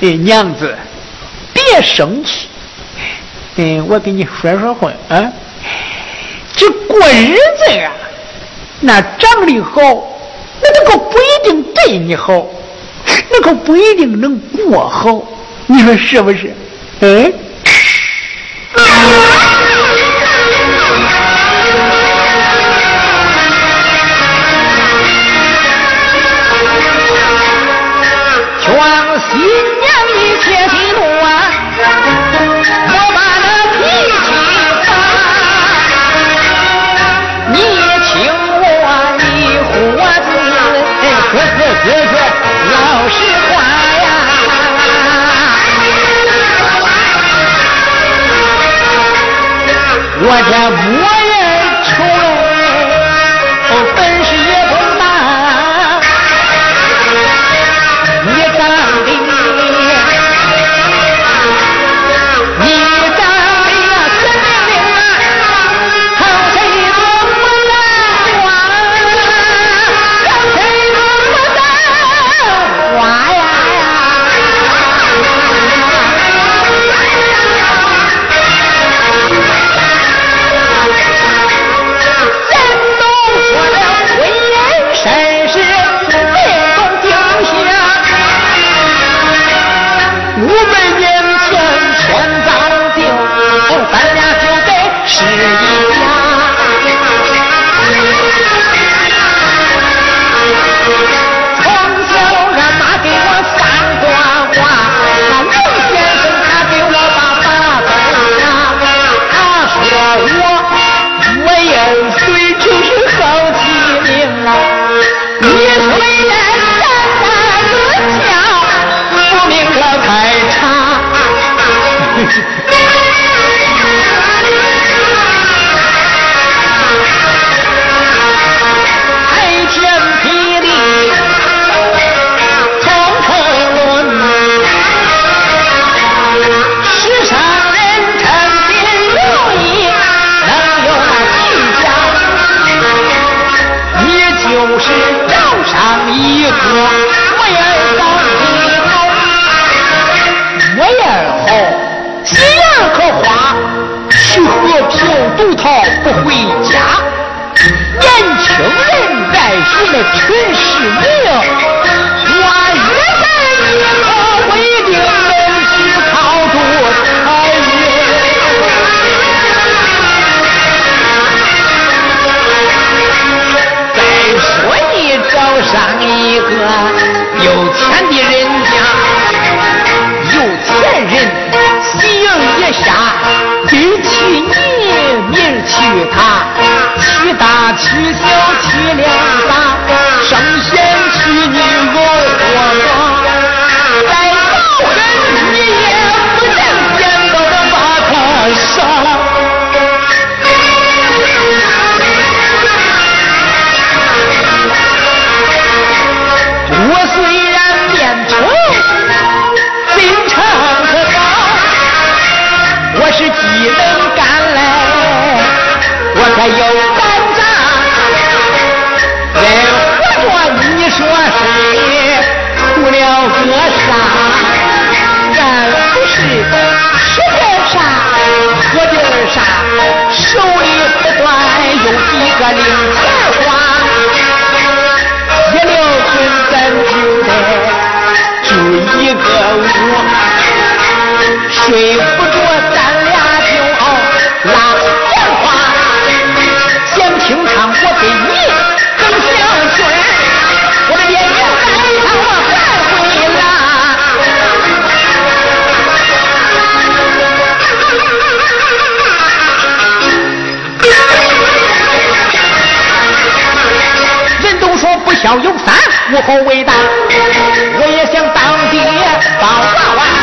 娘子，别生气。嗯，我给你说说话啊。这过日子啊，那长得好，那那可不一定对你好，那个不一定能过好。你说是不是？嗯。我这逃不回家。年轻人在寻那陈世明，我日他娘逃，不一定能去靠住财运。再说你找上一个。取笑凄凉。睡不着咱俩就拉电话想清唱我给你唱小曲儿我也有孩子我还会拉人都说不孝有三无后为大我也想当爹抱娃娃。